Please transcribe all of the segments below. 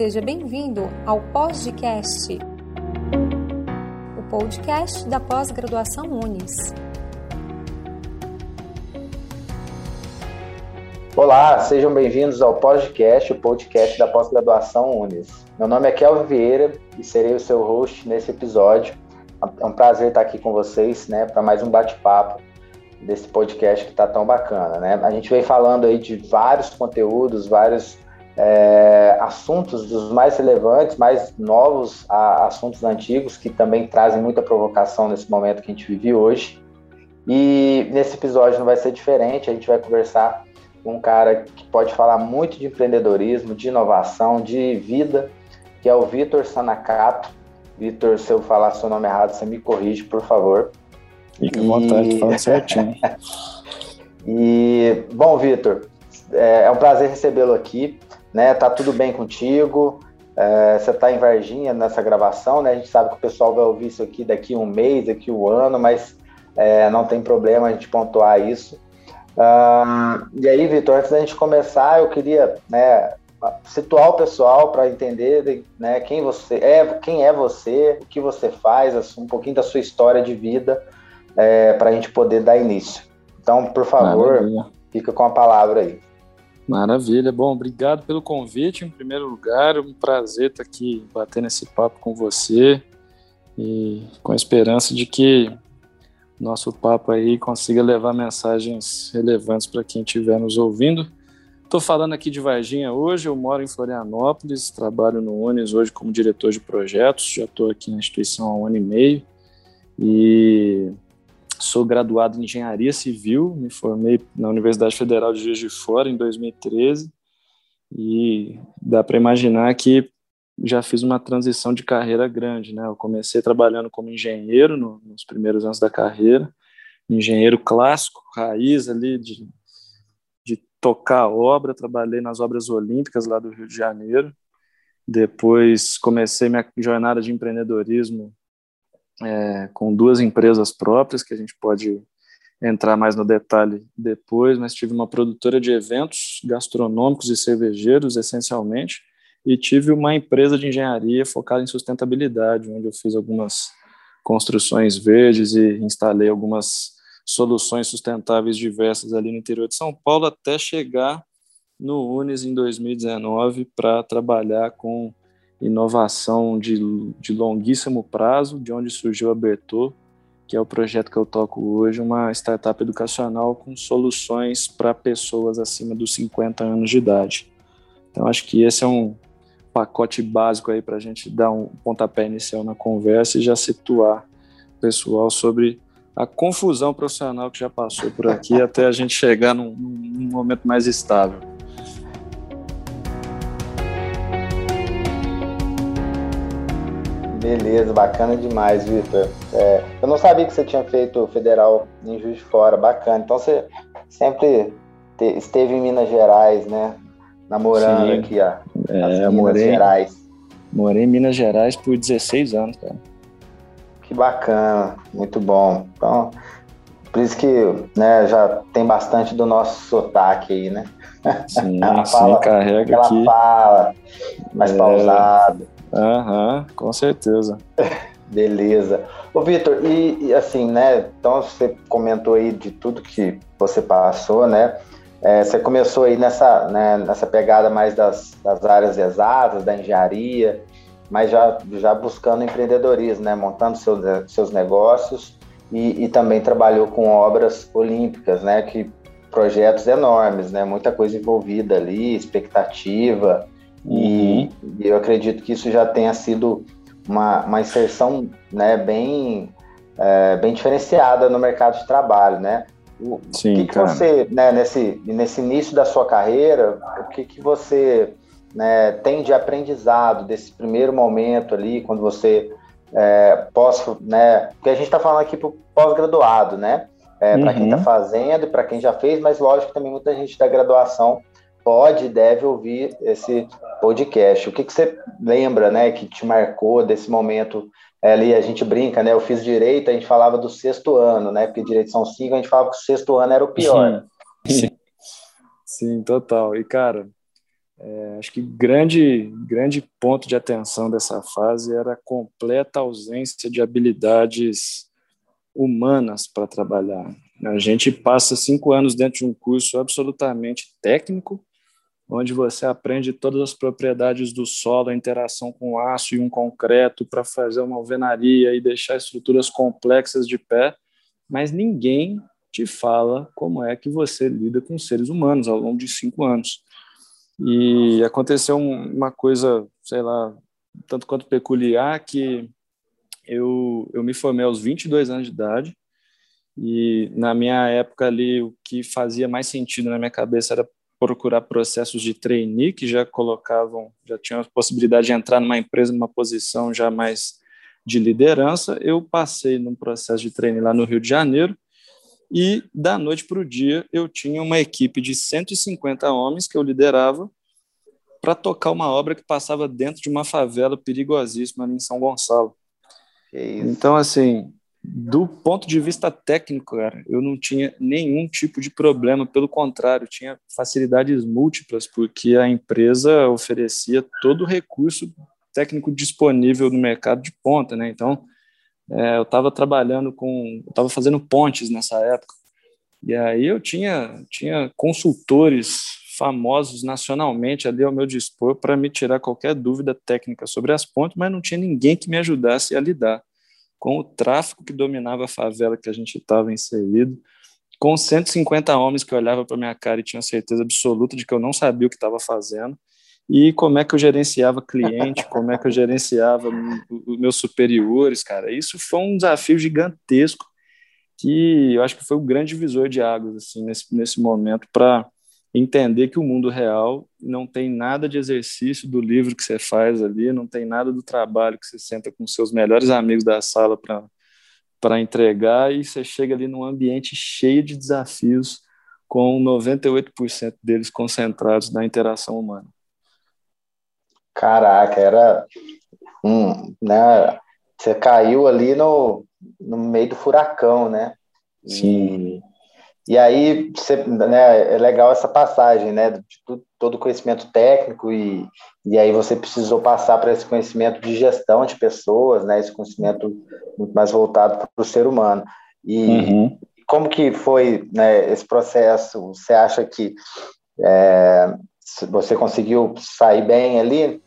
Seja bem-vindo ao Podcast, o podcast da pós-graduação Unis. Olá, sejam bem-vindos ao podcast, o podcast da pós-graduação Unis. Meu nome é Kelvin Vieira e serei o seu host nesse episódio. É um prazer estar aqui com vocês, né, para mais um bate-papo desse podcast que está tão bacana, né? A gente vem falando aí de vários conteúdos, vários é, assuntos dos mais relevantes, mais novos a assuntos antigos que também trazem muita provocação nesse momento que a gente vive hoje. E nesse episódio não vai ser diferente, a gente vai conversar com um cara que pode falar muito de empreendedorismo, de inovação, de vida, que é o Vitor Sanakato. Vitor, se eu falar seu nome errado, você me corrige, por favor. Fica à vontade, fala certinho. e, bom, Vitor, é, é um prazer recebê-lo aqui né? Tá tudo bem contigo? É, você está em Varginha nessa gravação, né? A gente sabe que o pessoal vai ouvir isso aqui daqui um mês, daqui um ano, mas é, não tem problema a gente pontuar isso. e aí, Vitor, antes da gente começar, eu queria né, situar o pessoal para entender né, quem você é, quem é você, o que você faz, um pouquinho da sua história de vida, é, para a gente poder dar início. Então, por favor, Maravilha. fica com a palavra aí. Maravilha. Bom, obrigado pelo convite, em primeiro lugar. Um prazer estar aqui batendo esse papo com você e com a esperança de que nosso papo aí consiga levar mensagens relevantes para quem estiver nos ouvindo. Estou falando aqui de Varginha hoje, eu moro em Florianópolis, trabalho no Unis hoje como diretor de projetos, já estou aqui na instituição há um ano e meio e Sou graduado em Engenharia Civil, me formei na Universidade Federal de Juiz de Fora em 2013 e dá para imaginar que já fiz uma transição de carreira grande, né? Eu comecei trabalhando como engenheiro no, nos primeiros anos da carreira, engenheiro clássico, raiz ali de, de tocar obra, trabalhei nas obras olímpicas lá do Rio de Janeiro. Depois comecei minha jornada de empreendedorismo é, com duas empresas próprias, que a gente pode entrar mais no detalhe depois, mas tive uma produtora de eventos gastronômicos e cervejeiros, essencialmente, e tive uma empresa de engenharia focada em sustentabilidade, onde eu fiz algumas construções verdes e instalei algumas soluções sustentáveis diversas ali no interior de São Paulo, até chegar no Unis em 2019 para trabalhar com inovação de, de longuíssimo prazo, de onde surgiu a Bertô, que é o projeto que eu toco hoje, uma startup educacional com soluções para pessoas acima dos 50 anos de idade. Então, acho que esse é um pacote básico aí para a gente dar um pontapé inicial na conversa e já situar o pessoal sobre a confusão profissional que já passou por aqui até a gente chegar num, num momento mais estável. Beleza, bacana demais, Vitor. É, eu não sabia que você tinha feito federal em Juiz de Fora, bacana. Então você sempre te, esteve em Minas Gerais, né? Namorando Sim. aqui, ó. É, Minas morei, Gerais. Morei em Minas Gerais por 16 anos, cara. Que bacana, muito bom. Então, por isso que né, já tem bastante do nosso sotaque aí, né? Sim, fala, sim carrega ela aqui. fala mais é... pausado. Aham, com certeza. Beleza. Ô, Vitor, e, e, assim, né? Então você comentou aí de tudo que você passou, né? É, você começou aí nessa, né, nessa pegada mais das, das áreas exatas, da engenharia, mas já, já buscando empreendedorismo, né? Montando seus, seus negócios e, e também trabalhou com obras olímpicas, né? Que projetos enormes, né? Muita coisa envolvida ali, expectativa. E, uhum. eu acredito que isso já tenha sido uma, uma inserção né, bem, é, bem diferenciada no mercado de trabalho, né? O Sim, que, que você, né, nesse, nesse início da sua carreira, o que, que você né, tem de aprendizado desse primeiro momento ali, quando você é, pós, né? Porque a gente está falando aqui para pós-graduado, né? É, para quem está uhum. fazendo e para quem já fez, mas lógico que também muita gente da graduação pode e deve ouvir esse podcast. O que, que você lembra, né, que te marcou desse momento é, ali? A gente brinca, né? Eu fiz direito, a gente falava do sexto ano, né? Porque direito são cinco, a gente falava que o sexto ano era o pior. Sim, sim, sim total. E cara, É, acho que grande, grande ponto de atenção dessa fase era a completa ausência de habilidades humanas para trabalhar. A gente passa cinco anos dentro de um curso absolutamente técnico, onde você aprende todas as propriedades do solo, a interação com aço e um concreto para fazer uma alvenaria e deixar estruturas complexas de pé, mas ninguém te fala como é que você lida com seres humanos ao longo de cinco anos. E aconteceu uma coisa, sei lá, tanto quanto peculiar, que eu, eu me formei aos 22 anos de idade, e na minha época ali, o que fazia mais sentido na minha cabeça era procurar processos de trainee que já colocavam, já tinham a possibilidade de entrar numa empresa numa posição já mais de liderança. Eu passei num processo de trainee lá no Rio de Janeiro e da noite para o dia eu tinha uma equipe de 150 homens que eu liderava para tocar uma obra que passava dentro de uma favela perigosíssima ali em São Gonçalo. Então, assim, do ponto de vista técnico, cara, eu não tinha nenhum tipo de problema, pelo contrário, tinha facilidades múltiplas, porque a empresa oferecia todo o recurso técnico disponível no mercado de ponta, né? Então, é, eu estava trabalhando com, estava fazendo pontes nessa época, e aí eu tinha, tinha consultores famosos nacionalmente ali ao meu dispor para me tirar qualquer dúvida técnica sobre as pontes, mas não tinha ninguém que me ajudasse a lidar com o tráfico que dominava a favela que a gente estava inserido, com 150 homens que olhavam para minha cara e tinham certeza absoluta de que eu não sabia o que estava fazendo, e como é que eu gerenciava cliente, como é que eu gerenciava meus superiores, cara. Isso foi um desafio gigantesco que eu acho que foi o grande divisor de águas assim nesse, nesse momento para entender que o mundo real não tem nada de exercício do livro que você faz ali, não tem nada do trabalho que você senta com seus melhores amigos da sala para para entregar e você chega ali num ambiente cheio de desafios com 98% deles concentrados na interação humana. Caraca, era um, né, você caiu ali no, no meio do furacão, né? Sim. E e aí né, é legal essa passagem, né, de todo o conhecimento técnico e, e aí você precisou passar para esse conhecimento de gestão de pessoas, né, esse conhecimento muito mais voltado para o ser humano. E uhum. como que foi né, esse processo? Você acha que é, você conseguiu sair bem ali?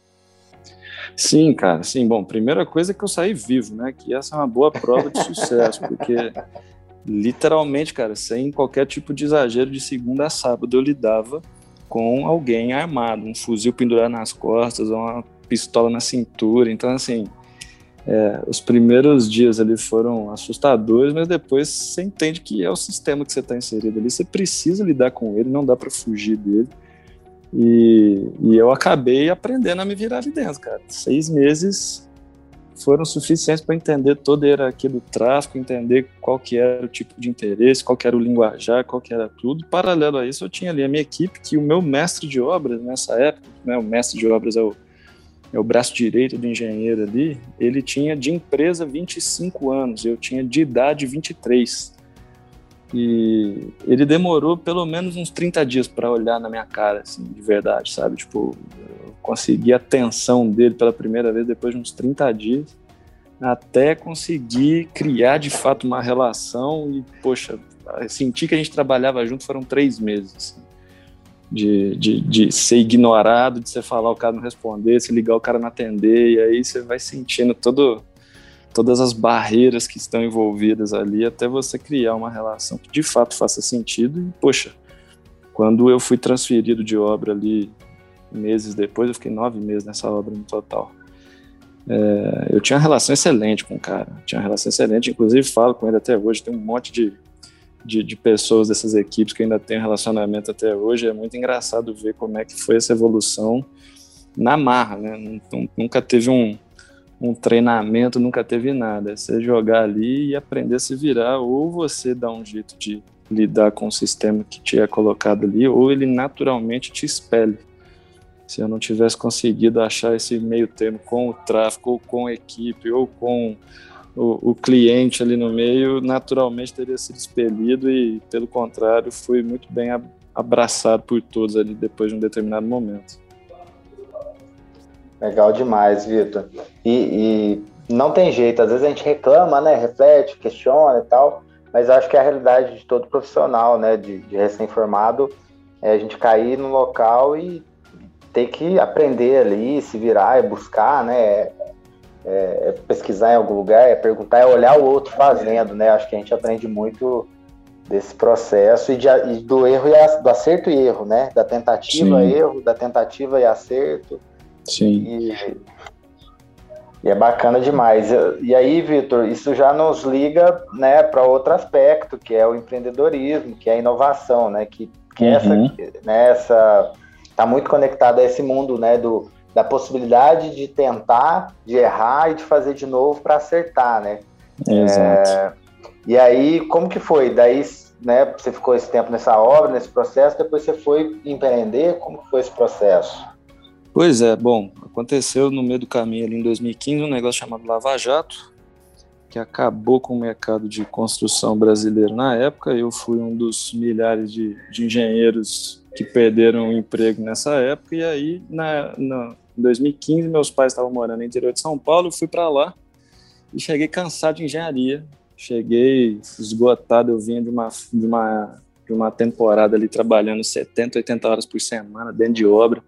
Sim, cara, sim. Bom, primeira coisa é que eu saí vivo, né? Que essa é uma boa prova de sucesso, porque literalmente, cara, sem qualquer tipo de exagero, de segunda a sábado eu lidava com alguém armado, um fuzil pendurado nas costas, uma pistola na cintura. Então, assim, é, os primeiros dias ali foram assustadores, mas depois você entende que é o sistema que você está inserido ali, você precisa lidar com ele, não dá para fugir dele. E, e eu acabei aprendendo a me virar ali dentro, cara. Seis meses foram suficientes para entender todo era aquele tráfico, entender qual que era o tipo de interesse, qual que era o linguajar, qual que era tudo. Paralelo a isso, eu tinha ali a minha equipe, que o meu mestre de obras nessa época, né, o mestre de obras é o, é o braço direito do engenheiro ali, ele tinha de empresa 25 anos, eu tinha de idade 23. E ele demorou pelo menos uns 30 dias para olhar na minha cara, assim, de verdade, sabe? Tipo, eu consegui a atenção dele pela primeira vez depois de uns 30 dias, até conseguir criar de fato uma relação e, poxa, sentir que a gente trabalhava junto foram três meses, assim, de, de, de ser ignorado, de você falar o cara não responder, se ligar o cara não atender, e aí você vai sentindo todo todas as barreiras que estão envolvidas ali até você criar uma relação que de fato faça sentido. E, poxa, quando eu fui transferido de obra ali meses depois, eu fiquei nove meses nessa obra no total. É, eu tinha uma relação excelente com o cara, tinha uma relação excelente, inclusive falo com ele até hoje. Tem um monte de, de, de pessoas dessas equipes que ainda tem relacionamento até hoje. É muito engraçado ver como é que foi essa evolução na marra, né? Nunca teve um, um treinamento, nunca teve nada. É você jogar ali e aprender a se virar, ou você dá um jeito de lidar com o sistema que te é colocado ali, ou ele naturalmente te expele. Se eu não tivesse conseguido achar esse meio termo com o tráfego, ou com a equipe, ou com o, o cliente ali no meio, naturalmente teria sido expelido e, pelo contrário, fui muito bem abraçado por todos ali depois de um determinado momento. Legal demais, Vitor. E, e, não tem jeito, às vezes a gente reclama, né? Reflete, questiona e tal, mas acho que é a realidade de todo profissional, né? De, de recém-formado, é a gente cair no local e ter que aprender ali, se virar, é buscar, né? É, é pesquisar em algum lugar, é perguntar, é olhar o outro fazendo, né? Acho que a gente aprende muito desse processo e, de, e do erro e a, do acerto e erro, né? Da tentativa Sim. erro, da tentativa e acerto. Sim. E, e é bacana demais. E aí, Vitor, isso já nos liga, né, para outro aspecto, que é o empreendedorismo, que é a inovação, né? Que, que uhum. essa, né, essa tá muito conectado a esse mundo, né, do da possibilidade de tentar, de errar e de fazer de novo para acertar, né? Exato. É, e aí, como que foi? Daí, né, você ficou esse tempo nessa obra, nesse processo, depois você foi empreender, como que foi esse processo? Pois é, bom, aconteceu no meio do caminho ali em 2015 um negócio chamado Lava Jato, que acabou com o mercado de construção brasileiro na época. Eu fui um dos milhares de, de engenheiros que perderam o emprego nessa época, e aí, na, na, em 2015, meus pais estavam morando no interior de São Paulo, eu fui para lá e cheguei cansado de engenharia, cheguei esgotado, eu vinha de uma, de uma, de uma temporada ali trabalhando 70, 80 horas por semana dentro de obra,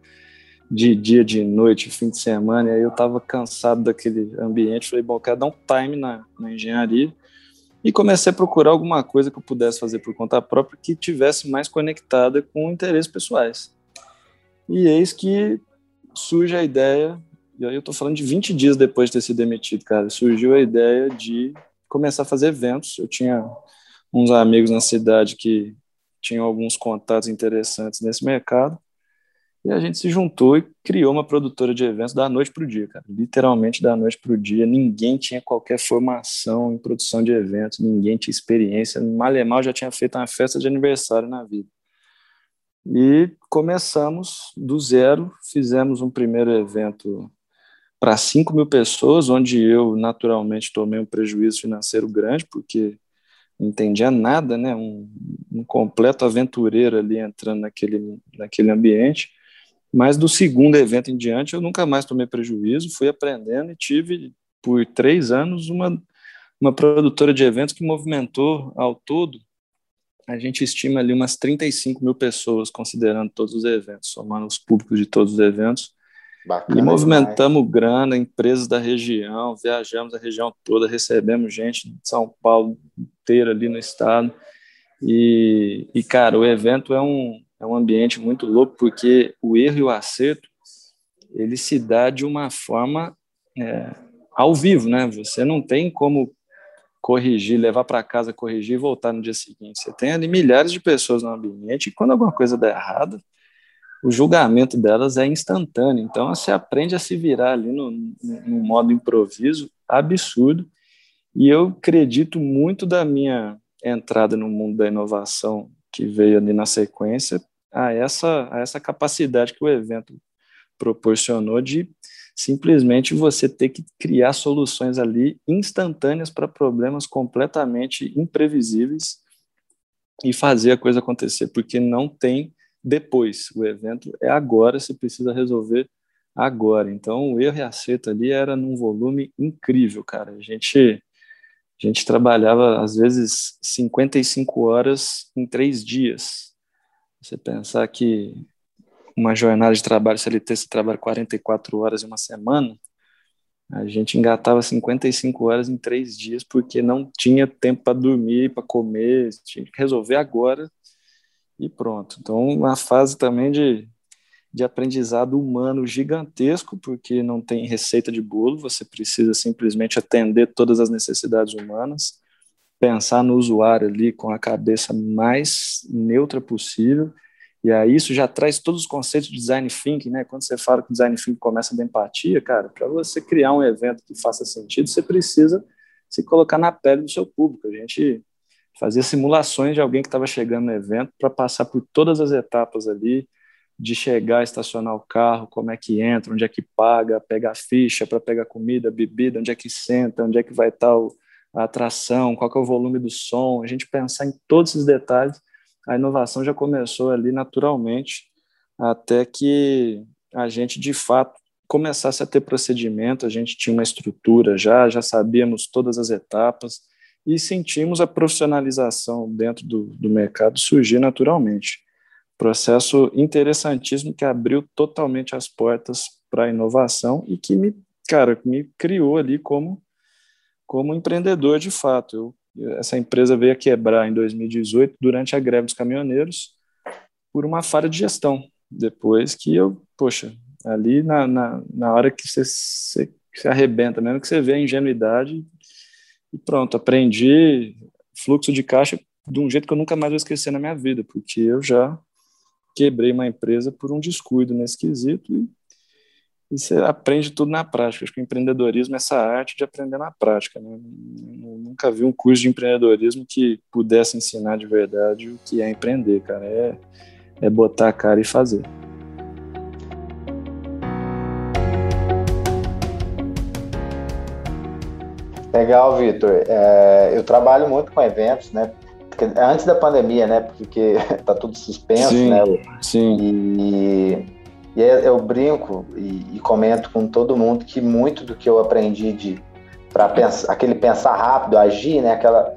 de dia, de noite, fim de semana, e aí eu estava cansado daquele ambiente, falei, bom, quero dar um time na, na engenharia, e comecei a procurar alguma coisa que eu pudesse fazer por conta própria que tivesse mais conectada com interesses pessoais. E eis que surge a ideia, e aí eu estou falando de 20 dias depois de ter sido demitido, cara, surgiu a ideia de começar a fazer eventos. Eu tinha uns amigos na cidade que tinham alguns contatos interessantes nesse mercado. E a gente se juntou e criou uma produtora de eventos da noite para o dia, cara. Literalmente da noite para o dia. Ninguém tinha qualquer formação em produção de eventos, ninguém tinha experiência. Mal já tinha feito uma festa de aniversário na vida. E começamos do zero, fizemos um primeiro evento para 5 mil pessoas, onde eu naturalmente tomei um prejuízo financeiro grande, porque não entendia nada, né? Um, um, completo aventureiro ali entrando naquele, naquele ambiente. Mas do segundo evento em diante, eu nunca mais tomei prejuízo, fui aprendendo e tive, por três anos, uma, uma produtora de eventos que movimentou ao todo, a gente estima ali umas 35 mil pessoas, considerando todos os eventos, somando os públicos de todos os eventos. Bacana, e movimentamos demais. grana, empresas da região, viajamos a região toda, recebemos gente de São Paulo inteira ali no estado. E, e, cara, o evento é um, é um ambiente muito louco, porque o erro e o acerto, ele se dá de uma forma é, ao vivo, né? Você não tem como corrigir, levar para casa, corrigir e voltar no dia seguinte. Você tem ali milhares de pessoas no ambiente e quando alguma coisa dá errado, o julgamento delas é instantâneo. Então, você aprende a se virar ali no, no modo improviso absurdo. E eu acredito muito da minha entrada no mundo da inovação que veio ali na sequência a essa, a essa capacidade que o evento proporcionou de simplesmente você ter que criar soluções ali instantâneas para problemas completamente imprevisíveis e fazer a coisa acontecer, porque não tem depois. O evento é agora, você precisa resolver agora. Então, o erro e acerto ali era num volume incrível, cara. A gente, a gente trabalhava, às vezes, 55 horas em três dias. Você pensar que uma jornada de trabalho CLT, você trabalha 44 horas em uma semana, a gente engatava 55 horas em três dias porque não tinha tempo para dormir, para comer, tinha que resolver agora e pronto. Então, uma fase também de, de aprendizado humano gigantesco, porque não tem receita de bolo, você precisa simplesmente atender todas as necessidades humanas, pensar no usuário ali com a cabeça mais neutra possível, e aí isso já traz todos os conceitos de design thinking, né? Quando você fala que design thinking começa da empatia, cara, para você criar um evento que faça sentido, você precisa se colocar na pele do seu público. A gente fazia simulações de alguém que estava chegando no evento para passar por todas as etapas ali, de chegar, estacionar o carro, como é que entra, onde é que paga, pegar ficha para pegar comida, bebida, onde é que senta, onde é que vai estar a atração, qual é o volume do som, a gente pensar em todos esses detalhes, a inovação já começou ali naturalmente, até que a gente de fato começasse a ter procedimento, a gente tinha uma estrutura já, já sabíamos todas as etapas e sentimos a profissionalização dentro do, do mercado surgir naturalmente. Processo interessantíssimo que abriu totalmente as portas para a inovação e que me, cara, me criou ali como, como empreendedor de fato. Eu, essa empresa veio a quebrar em 2018 durante a greve dos caminhoneiros por uma falha de gestão. Depois que eu, poxa, ali na, na, na hora que você, se arrebenta, mesmo que você vê a ingenuidade, e pronto, aprendi fluxo de caixa de um jeito que eu nunca mais vou esquecer na minha vida, porque eu já quebrei uma empresa por um descuido nesse quesito e, e você aprende tudo na prática. Acho que o empreendedorismo é essa arte de aprender na prática. Né? Eu nunca vi um curso de empreendedorismo que pudesse ensinar de verdade o que é empreender, cara. É, é botar a cara e fazer. Legal, Vitor. É, eu trabalho muito com eventos, né? Antes da pandemia, né? Porque tá tudo suspenso, sim, né? Sim. E, e eu brinco e, e, comento com todo mundo que muito do que eu aprendi de para pensar, aquele pensar rápido, agir, né? Aquela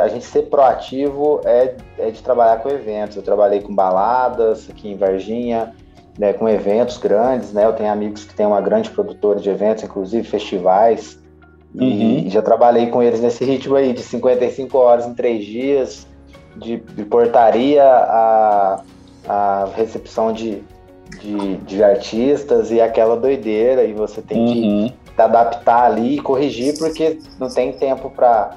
a gente ser proativo é, é de trabalhar com eventos. Eu trabalhei com baladas aqui em Varginha, né, com eventos grandes, né? Eu tenho amigos que têm uma grande produtora de eventos, inclusive festivais. E uhum. já trabalhei com eles nesse ritmo aí de 55 horas em três dias, de, de portaria a, a recepção de, de, de, artistas e aquela doideira, e você tem uhum. que adaptar ali e corrigir, porque não tem tempo para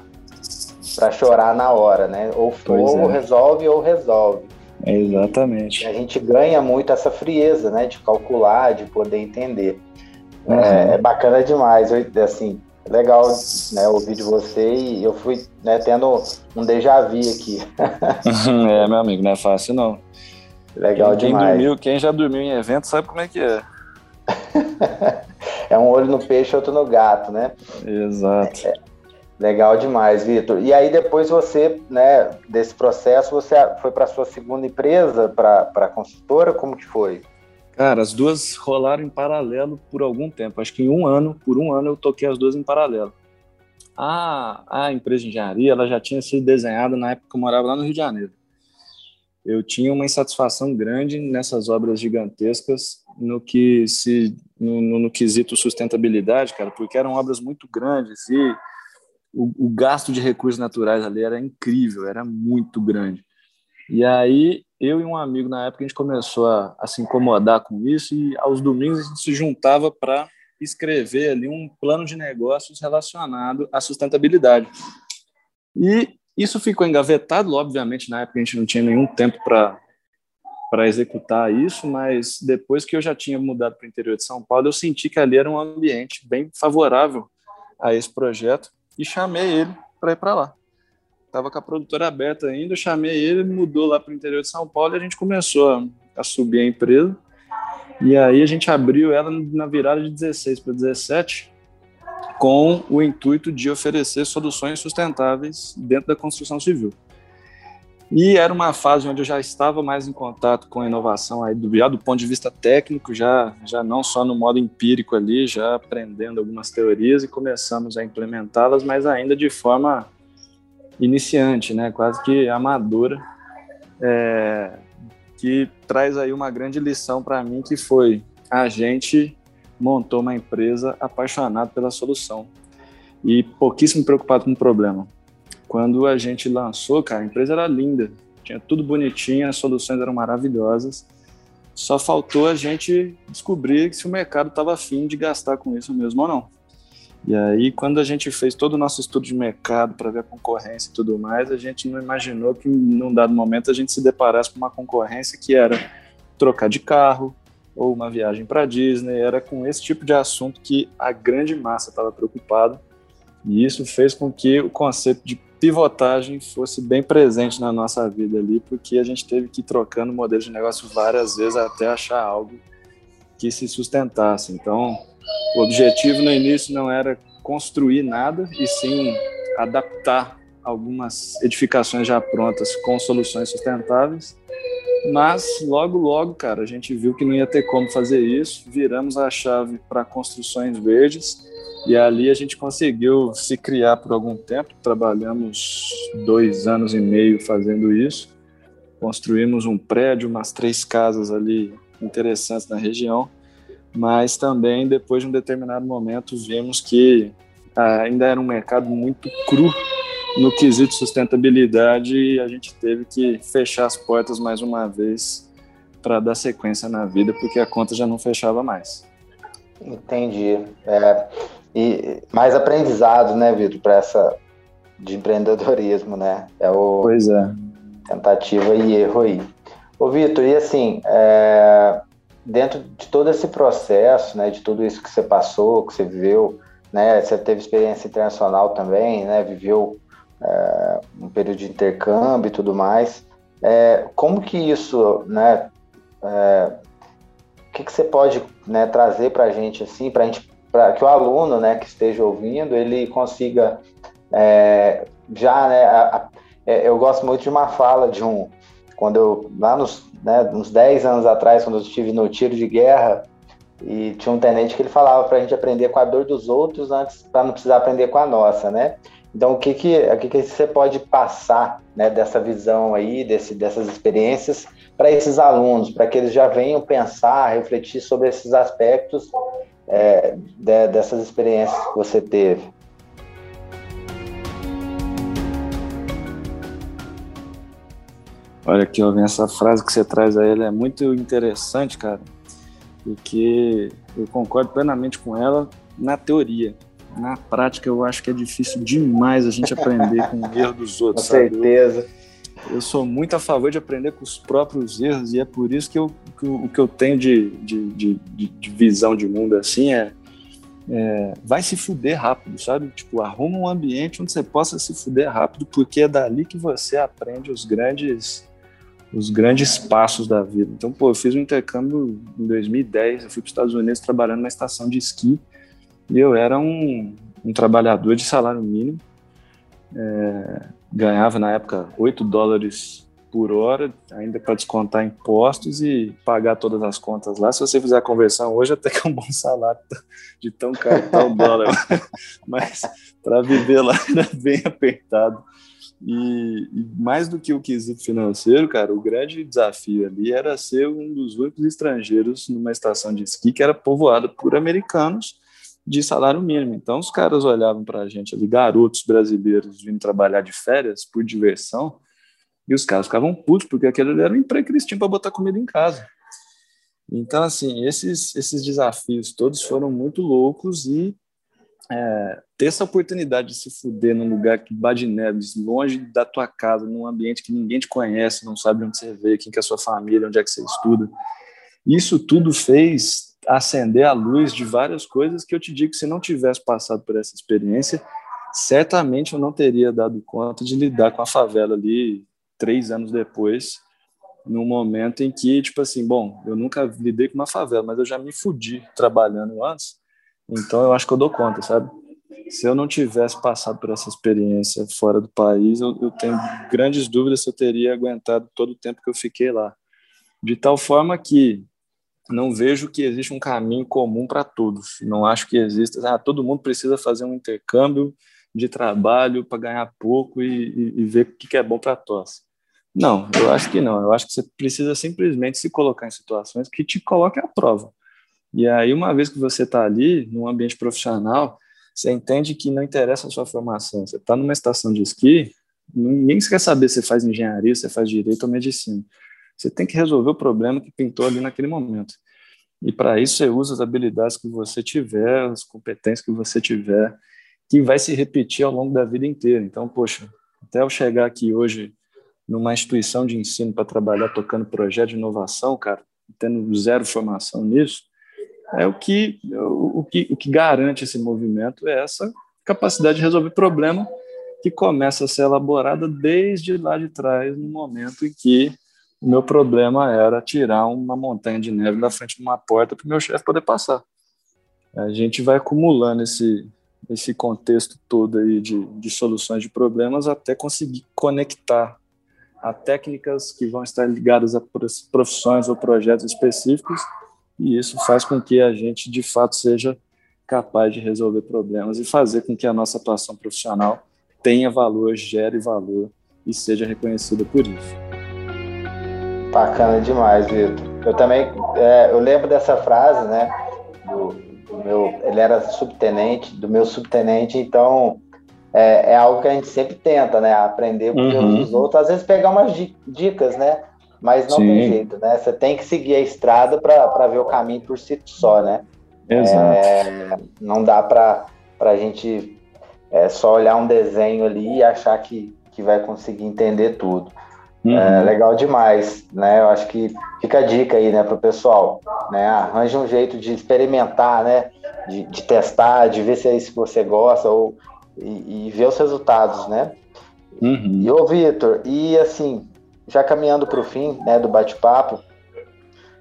para chorar na hora, né? Ou, ou é. resolve ou resolve. exatamente. E a gente ganha muito essa frieza, né? De calcular, de poder entender. Uhum. É, é, bacana demais, assim, legal né, ouvir de você e eu fui né, tendo um déjà vu aqui. é, meu amigo, não é fácil não. Legal quem, demais. Dormiu, quem já dormiu em evento sabe como é que é. é um olho no peixe, outro no gato, né? Exato. É, legal demais, Vitor. E aí depois você, né, desse processo, você foi para sua segunda empresa, para a consultora, como que foi? Cara, as duas rolaram em paralelo por algum tempo. Acho que em um ano, por um ano, eu toquei as duas em paralelo. A, a empresa de engenharia ela já tinha sido desenhada na época que eu morava lá no Rio de Janeiro. Eu tinha uma insatisfação grande nessas obras gigantescas no que se no, no, no quesito sustentabilidade, cara, porque eram obras muito grandes e o, o gasto de recursos naturais ali era incrível, era muito grande. E aí eu e um amigo na época a gente começou a, a se incomodar com isso e aos domingos a gente se juntava para escrever ali um plano de negócios relacionado à sustentabilidade. E isso ficou engavetado, obviamente na época a gente não tinha nenhum tempo para para executar isso, mas depois que eu já tinha mudado para o interior de São Paulo, eu senti que ali era um ambiente bem favorável a esse projeto e chamei ele para ir para lá estava com a produtora aberta ainda, eu chamei ele, mudou lá para o interior de São Paulo e a gente começou a, a, subir a empresa. E aí a gente abriu ela na virada de 16 para 17 com o intuito de oferecer soluções sustentáveis dentro da construção civil. E era uma fase onde eu já estava mais em contato com a inovação aí do, já do ponto de vista técnico, já, já não só no modo empírico ali, já aprendendo algumas teorias e começamos a implementá-las, mas ainda de forma iniciante, né, quase que amadora, é, que traz aí uma grande lição para mim que foi a gente montou uma empresa apaixonado pela solução e pouquíssimo preocupado com o problema. Quando a gente lançou, cara, a empresa era linda, tinha tudo bonitinho, as soluções eram maravilhosas. Só faltou a gente descobrir se o mercado estava afim de gastar com isso mesmo ou não. E aí, quando a gente fez todo o nosso estudo de mercado para ver a concorrência e tudo mais, a gente não imaginou que, num dado momento, a gente se deparasse com uma concorrência que era trocar de carro ou uma viagem para Disney. Era com esse tipo de assunto que a grande massa estava preocupada. E isso fez com que o conceito de pivotagem fosse bem presente na nossa vida ali, porque a gente teve que ir trocando modelos de negócio várias vezes até achar algo que se sustentasse. Então, o objetivo no início não era construir nada, e sim adaptar algumas edificações já prontas com soluções sustentáveis. Mas logo, logo, cara, a gente viu que não ia ter como fazer isso, viramos a chave para construções verdes e ali a gente conseguiu se criar por algum tempo. Trabalhamos dois anos e meio fazendo isso. Construímos um prédio, umas três casas ali interessantes na região, mas também depois de um determinado momento vimos que ah, ainda era um mercado muito cru no quesito sustentabilidade a gente teve que fechar as portas mais uma vez para dar sequência na vida, porque a conta já não fechava mais. Entendi. É, e mais aprendizado, né, Vitor, para essa de empreendedorismo, né? É o pois é. tentativa e erro aí. Ô, Vitor, e assim, é, dentro de todo esse processo, né, de tudo isso que você passou, que você viveu, né, você teve experiência internacional também, né, viveu é, um período de intercâmbio e tudo mais. É, como que isso, né, é, o que, que você pode né, trazer para a gente assim, para gente, para que o aluno, né, que esteja ouvindo, ele consiga é, já, né, a, a, é, eu gosto muito de uma fala de um quando eu lá nos, né, uns 10 anos atrás, quando eu estive no tiro de guerra, e tinha um tenente que ele falava para a gente aprender com a dor dos outros antes para não precisar aprender com a nossa, né? Então, o que, que, o que, que você pode passar né, dessa visão aí, desse, dessas experiências, para esses alunos, para que eles já venham pensar, refletir sobre esses aspectos é, de, dessas experiências que você teve? Olha aqui, ó, essa frase que você traz aí, ela é muito interessante, cara, porque eu concordo plenamente com ela na teoria na prática eu acho que é difícil demais a gente aprender com o erro dos outros. Com certeza. Eu, eu, sou muito a favor de aprender com os próprios erros e é por isso que, eu, que o que eu tenho de, de, de, de, visão de mundo assim é, é vai se fuder rápido, sabe? Tipo, arruma um ambiente onde você possa se fuder rápido, porque é dali que você aprende os grandes os grandes passos da vida. Então, pô, eu fiz um intercâmbio em 2010, eu fui para os Estados Unidos trabalhando na estação de esqui e eu era um, um trabalhador de salário mínimo, é, ganhava na época 8 dólares por hora, ainda para descontar impostos e pagar todas as contas lá. Se você fizer a conversão hoje, até que é um bom salário de tão caro que tá o dólar. Mas para viver lá era bem apertado. E, e, mais do que o quesito financeiro, cara, o grande desafio ali era ser um dos únicos estrangeiros numa estação de esqui que era povoada por americanos de salário mínimo. Então, os caras olhavam para a gente ali, garotos brasileiros vindo trabalhar de férias por diversão, e os caras ficavam putos, porque aquele ali era um emprego que eles tinham para botar comida em casa. Então, assim, esses, esses desafios todos foram muito loucos e é, ter essa oportunidade de se fuder num lugar que bate neves, longe da tua casa, num ambiente que ninguém te conhece, não sabe onde você veio, quem que é a sua família, onde é que você estuda. Isso tudo fez acender a luz de várias coisas que eu te digo que se não tivesse passado por essa experiência, certamente eu não teria dado conta de lidar com a favela ali três anos depois, num momento em que, tipo assim, bom, eu nunca lidei com uma favela, mas eu já me fudi trabalhando antes, então eu acho que eu dou conta, sabe? Se eu não tivesse passado por essa experiência fora do país, eu, eu tenho grandes dúvidas se eu teria aguentado todo o tempo que eu fiquei lá. De tal forma que não vejo que existe um caminho comum para todos. Não acho que exista, ah, todo mundo precisa fazer um intercâmbio de trabalho para ganhar pouco e, e, ver o que é bom para a tosse. Não, eu acho que não. Eu acho que você precisa simplesmente se colocar em situações que te coloquem à prova. E aí, uma vez que você está ali, num ambiente profissional, você entende que não interessa a sua formação. Você está numa estação de esqui, ninguém quer saber se faz engenharia, se faz direito ou medicina. Você tem que resolver o problema que pintou ali naquele momento. E para isso você usa as habilidades que você tiver, as competências que você tiver, que vai se repetir ao longo da vida inteira. Então, poxa, até eu chegar aqui hoje numa instituição de ensino para trabalhar tocando projeto de inovação, cara, tendo zero formação nisso, é o que, o, o que, o que garante esse movimento é essa capacidade de resolver problema que começa a ser elaborada desde lá de trás, no momento em que o meu problema era tirar uma montanha de neve da frente de uma porta para o meu chefe poder passar. A gente vai acumulando esse, esse contexto todo aí de, de soluções de problemas até conseguir conectar a técnicas que vão estar ligadas a profissões ou projetos específicos, e isso faz com que a gente, de fato, seja capaz de resolver problemas e fazer com que a nossa atuação profissional tenha valor, gere valor e seja reconhecida por isso. Bacana demais, Vitor. Eu também, é, eu lembro dessa frase, né? Do, do, meu, ele era subtenente, do meu subtenente, então é, é, algo que a gente sempre tenta, né? Aprender com uhum. os outros, às vezes pegar umas dicas, né? Mas não Sim. tem jeito, né? Você tem que seguir a estrada para ver o caminho por si só, né? Exato. É, não dá para a gente é, só olhar um desenho ali e achar que, que vai conseguir entender tudo. Uhum. É legal demais, né? Eu acho que fica a dica aí, né, para o pessoal, né? Arranje um jeito de experimentar, né? De, de, testar, de ver se é isso que você gosta ou e, e ver os resultados, né? Uhum. E ô Vitor, e assim, já caminhando para o fim, né, do bate-papo,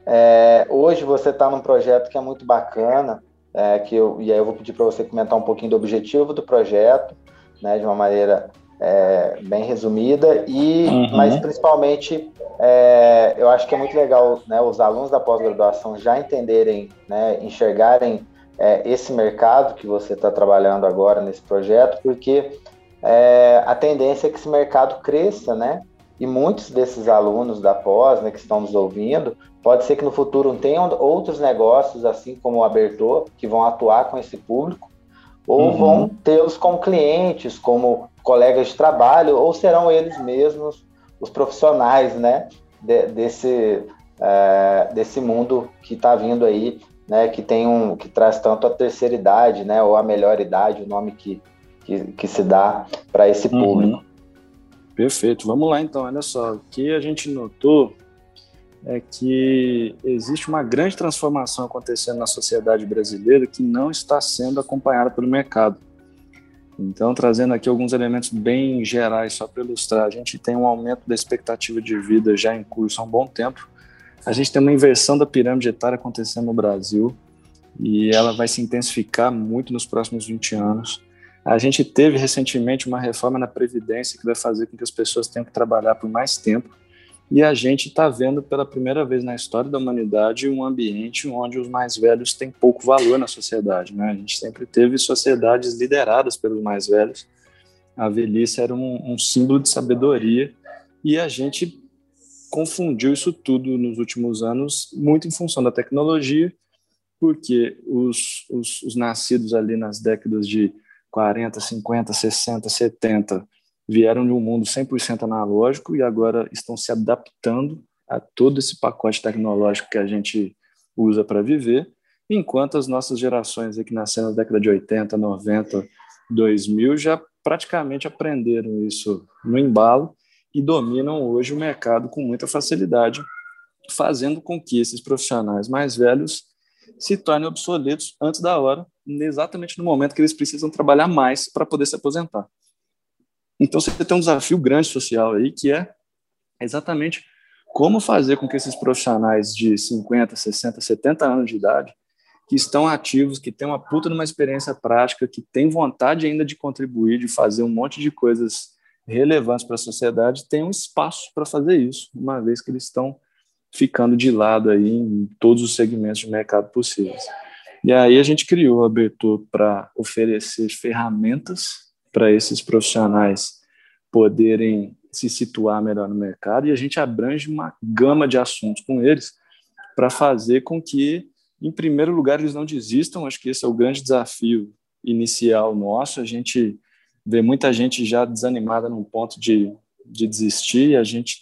é, hoje você está num projeto que é muito bacana, é, que eu, e aí eu vou pedir para você comentar um pouquinho do objetivo do projeto, né, de uma maneira é, bem resumida, e uhum. mas principalmente é, eu acho que é muito legal né, os alunos da pós-graduação já entenderem, né, enxergarem é, esse mercado que você está trabalhando agora nesse projeto, porque é, a tendência é que esse mercado cresça, né? E muitos desses alunos da pós, né, que estão nos ouvindo, pode ser que no futuro tenham outros negócios, assim como o Abertor, que vão atuar com esse público, ou uhum. vão tê-los como clientes, como colegas de trabalho, ou serão eles mesmos os profissionais, né, de, desse, é, desse mundo que está vindo aí, né, que tem um, que traz tanto a terceira idade, né, ou a melhor idade, o nome que, que, que se dá para esse uhum. público. Perfeito, vamos lá então. Olha só, o que a gente notou é que existe uma grande transformação acontecendo na sociedade brasileira que não está sendo acompanhada pelo mercado. Então, trazendo aqui alguns elementos bem gerais, só para ilustrar, a gente tem um aumento da expectativa de vida já em curso há um bom tempo. A gente tem uma inversão da pirâmide etária acontecendo no Brasil e ela vai se intensificar muito nos próximos 20 anos. A gente teve recentemente uma reforma na Previdência que vai fazer com que as pessoas tenham que trabalhar por mais tempo. E a gente está vendo pela primeira vez na história da humanidade um ambiente onde os mais velhos têm pouco valor na sociedade. Né? A gente sempre teve sociedades lideradas pelos mais velhos. A velhice era um, um símbolo de sabedoria e a gente confundiu isso tudo nos últimos anos, muito em função da tecnologia, porque os, os, os nascidos ali nas décadas de 40, 50, 60, 70 vieram de um mundo 100% analógico e agora estão se adaptando a todo esse pacote tecnológico que a gente usa para viver, enquanto as nossas gerações que nasceram na década de 80, 90, 2000 já praticamente aprenderam isso no embalo e dominam hoje o mercado com muita facilidade, fazendo com que esses profissionais mais velhos se tornem obsoletos antes da hora, exatamente no momento que eles precisam trabalhar mais para poder se aposentar. Então você tem um desafio grande social aí, que é exatamente como fazer com que esses profissionais de 50, 60, 70 anos de idade, que estão ativos, que têm uma puta numa experiência prática, que têm vontade ainda de contribuir, de fazer um monte de coisas relevantes para a sociedade, tenham espaço para fazer isso, uma vez que eles estão ficando de lado aí em todos os segmentos de mercado possíveis. E aí a gente criou a Abertura para oferecer ferramentas para esses profissionais poderem se situar melhor no mercado e a gente abrange uma gama de assuntos com eles para fazer com que, em primeiro lugar, eles não desistam. Acho que esse é o grande desafio inicial nosso. A gente vê muita gente já desanimada num ponto de, de desistir e a gente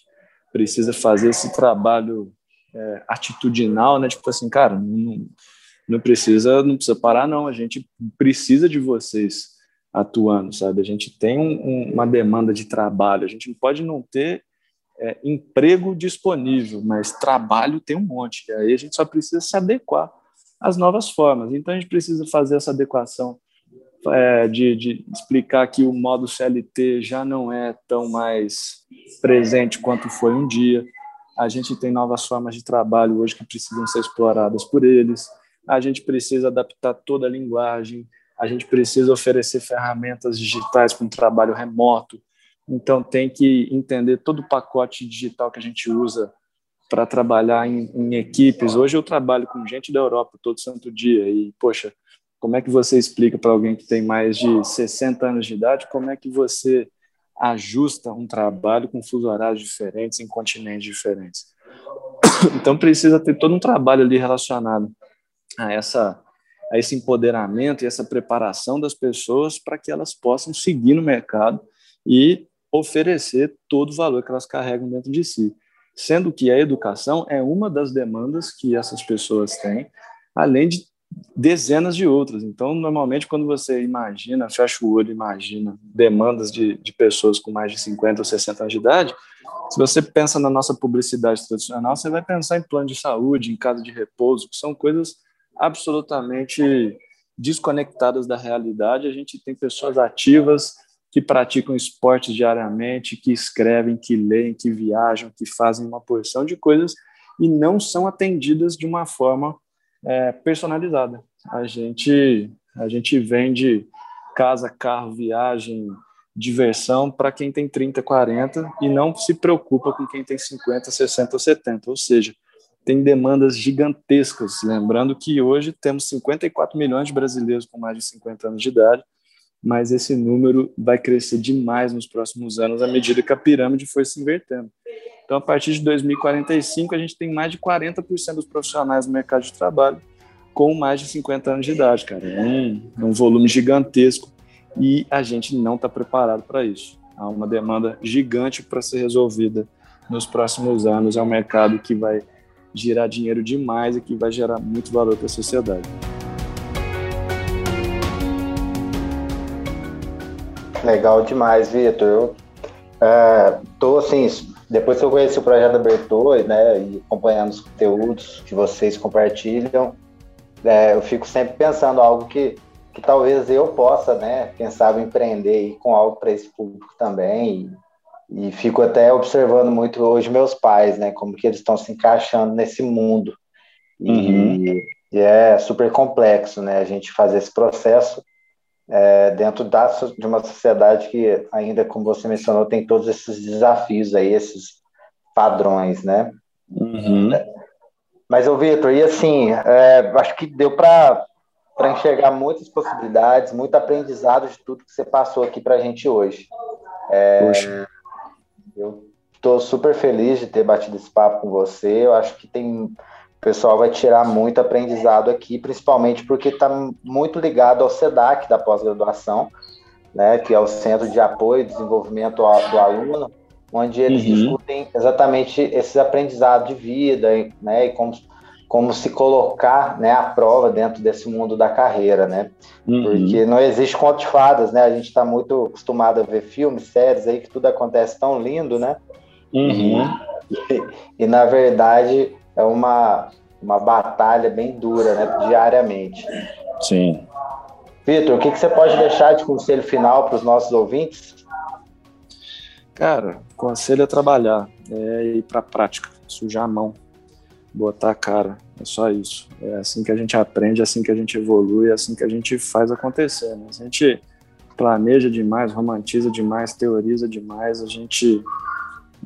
precisa fazer esse trabalho é, atitudinal, né? Tipo assim, cara, não, não precisa, não precisa parar, não. A gente precisa de vocês atuando, sabe? A gente tem um, um, uma demanda de trabalho. A gente pode não ter é, emprego disponível, mas trabalho tem um monte. E aí a gente só precisa se adequar às novas formas. Então a gente precisa fazer essa adequação é, de, de, explicar que o modo CLT já não é tão mais presente quanto foi um dia. A gente tem novas formas de trabalho hoje que precisam ser exploradas por eles. A gente precisa adaptar toda a linguagem. A gente precisa oferecer ferramentas digitais para um trabalho remoto, então tem que entender todo o pacote digital que a gente usa para trabalhar em, em, equipes. Hoje eu trabalho com gente da Europa todo santo dia e, poxa, como é que você explica para alguém que tem mais de 60 anos de idade como é que você ajusta um trabalho com fuso horários diferentes em continentes diferentes? Então precisa ter todo um trabalho ali relacionado a essa a esse empoderamento e essa preparação das pessoas para que elas possam seguir no mercado e oferecer todo o valor que elas carregam dentro de si. Sendo que a educação é uma das demandas que essas pessoas têm, além de dezenas de outras. Então, normalmente, quando você imagina, fecha o olho imagina demandas de, de pessoas com mais de 50 ou 60 anos de idade, se você pensa na nossa publicidade tradicional, você vai pensar em plano de saúde, em casa de repouso, que são coisas absolutamente desconectadas da realidade. A gente tem pessoas ativas que praticam esportes diariamente, que escrevem, que leem, que viajam, que fazem uma porção de coisas e não são atendidas de uma forma é, personalizada. A gente a gente vende casa, carro, viagem, diversão para quem tem 30, 40 e não se preocupa com quem tem 50, 60 ou 70. Ou seja, tem demandas gigantescas. Lembrando que hoje temos 54 milhões de brasileiros com mais de 50 anos de idade, mas esse número vai crescer demais nos próximos anos à medida que a pirâmide for se invertendo. Então, a partir de 2045, a gente tem mais de 40% dos profissionais no mercado de trabalho com mais de 50 anos de idade, cara. É um, é um volume gigantesco e a gente não está preparado para isso. Há uma demanda gigante para ser resolvida nos próximos anos. É um mercado que vai girar dinheiro demais e que vai gerar muito valor para a sociedade. Legal demais, Vitor. Eu é, assim, depois que eu conheci o projeto da Bertô, né, e acompanhando os conteúdos que vocês compartilham, é, eu fico sempre pensando algo que, que talvez eu possa, né, quem sabe empreender com algo para esse público também e fico até observando muito hoje meus pais, né? Como que eles estão se encaixando nesse mundo. E, uhum. e, é super complexo, né? A gente fazer esse processo é, dentro da, de uma sociedade que ainda, como você mencionou, tem todos esses desafios aí, esses padrões, né? Uhum. Mas, ô Vitor, e assim, é, acho que deu para para enxergar muitas possibilidades, muito aprendizado de tudo que você passou aqui para a gente hoje. É, Poxa. Eu estou super feliz de ter batido esse papo com você. Eu acho que tem o pessoal vai tirar muito aprendizado aqui, principalmente porque está muito ligado ao SEDAC da pós-graduação, né, que é o Centro de Apoio e Desenvolvimento do Aluno, onde eles uhum. discutem exatamente esses aprendizados de vida, né, e como como se colocar né, à prova dentro desse mundo da carreira, né? Uhum. Porque não existe conto de fadas, né? A gente está muito acostumado a ver filmes, séries aí que tudo acontece tão lindo, né? Uhum. E, e, na verdade é uma, uma batalha bem dura, né? Diariamente. Sim. Vitor, o que, que você pode deixar de conselho final para os nossos ouvintes? Cara, conselho é trabalhar, é ir para a prática, sujar a mão botar a cara. É só isso. É assim que a gente aprende, é assim que a gente evolui, é assim que a gente faz acontecer. Né? A gente planeja demais, romantiza demais, teoriza demais, a gente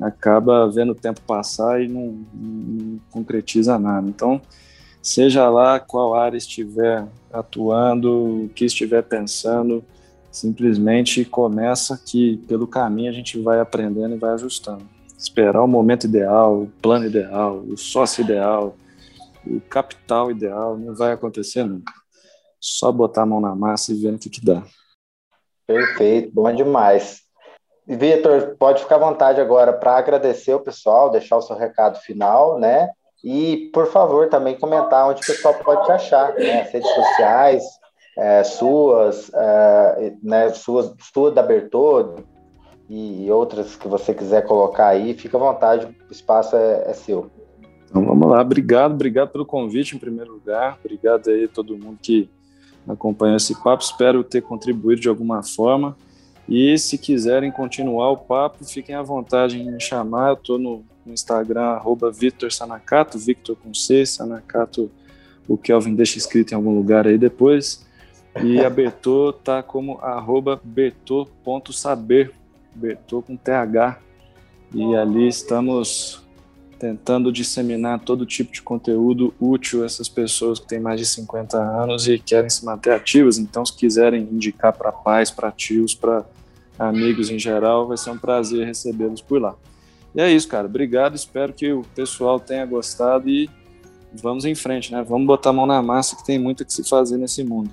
acaba vendo o tempo passar e não, não concretiza nada. Então, seja lá qual área estiver atuando, o que estiver pensando, simplesmente começa que pelo caminho a gente vai aprendendo e vai ajustando esperar o momento ideal, o plano ideal, o sócio ideal, o capital ideal, não vai acontecer nunca. Só botar a mão na massa e ver o que, que dá. Perfeito, bom demais. Vitor, pode ficar à vontade agora para agradecer o pessoal, deixar o seu recado final, né? E, por favor, também comentar onde o pessoal pode te achar, né? As redes sociais, é, suas, é, né, suas, sua da Bertô, e outras que você quiser colocar aí, fica à vontade, o espaço é, é seu. Então vamos lá, obrigado, obrigado pelo convite em primeiro lugar, obrigado aí todo mundo que acompanhou esse papo, espero ter contribuído de alguma forma. E se quiserem continuar o papo, fiquem à vontade em me chamar. Eu estou no, no, Instagram, arroba Victor Sanacato, Victor com C, Sanacato, o Kelvin deixa escrito em algum lugar aí depois. E a Bertô tá como arroba Bertô com TH, e ali estamos tentando disseminar todo tipo de conteúdo útil a essas pessoas que têm mais de 50 anos e querem se manter ativas. Então, se quiserem indicar para pais, para tios, para amigos em geral, vai ser um prazer recebê-los por lá. E é isso, cara. Obrigado. Espero que o pessoal tenha gostado e vamos em frente, né? Vamos botar a mão na massa que tem muito que se fazer nesse mundo.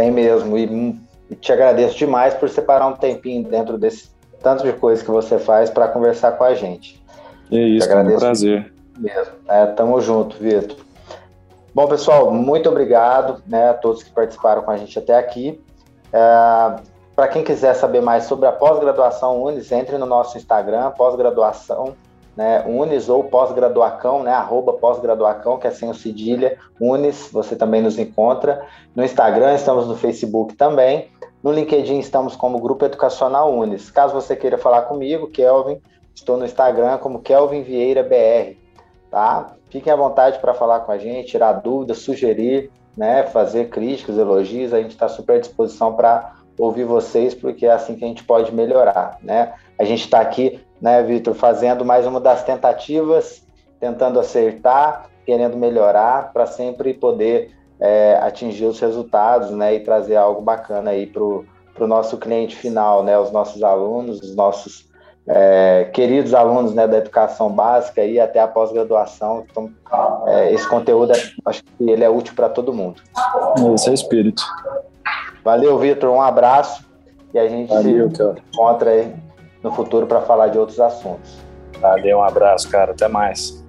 Tem mesmo. E, e te agradeço demais por separar um tempinho dentro desse tanto de coisa que você faz para conversar com a gente. É isso, é um prazer. Mesmo. É, tamo junto, Vitor. Bom, pessoal, muito obrigado né, a todos que participaram com a gente até aqui. É, Para quem quiser saber mais sobre a pós-graduação Unis, entre no nosso Instagram, pós-graduação né, Unis ou pós-graduacão, né, arroba pós-graduacão, que é sem o cedilha, Unis, você também nos encontra. No Instagram, estamos no Facebook também. No LinkedIn, estamos como Grupo Educacional Unis. Caso você queira falar comigo, Kelvin, estou no Instagram como Kelvin Vieira BR, tá? Fiquem à vontade para falar com a gente, tirar dúvidas, sugerir, né, fazer críticas, elogios, a gente está super à disposição para ouvir vocês, porque é assim que a gente pode melhorar, né? A gente está aqui, né, Vitor, fazendo mais uma das tentativas, tentando acertar, querendo melhorar, para sempre poder é, atingir os resultados, né, e trazer algo bacana aí para o nosso cliente final, né, os nossos alunos, os nossos é, queridos alunos né, da educação básica e até a pós-graduação. Então, é, esse conteúdo, é, acho que ele é útil para todo mundo. Esse é o espírito. Valeu, Vitor. Um abraço e a gente Valeu, se encontra aí no futuro para falar de outros assuntos. Valeu, um abraço, cara. Até mais.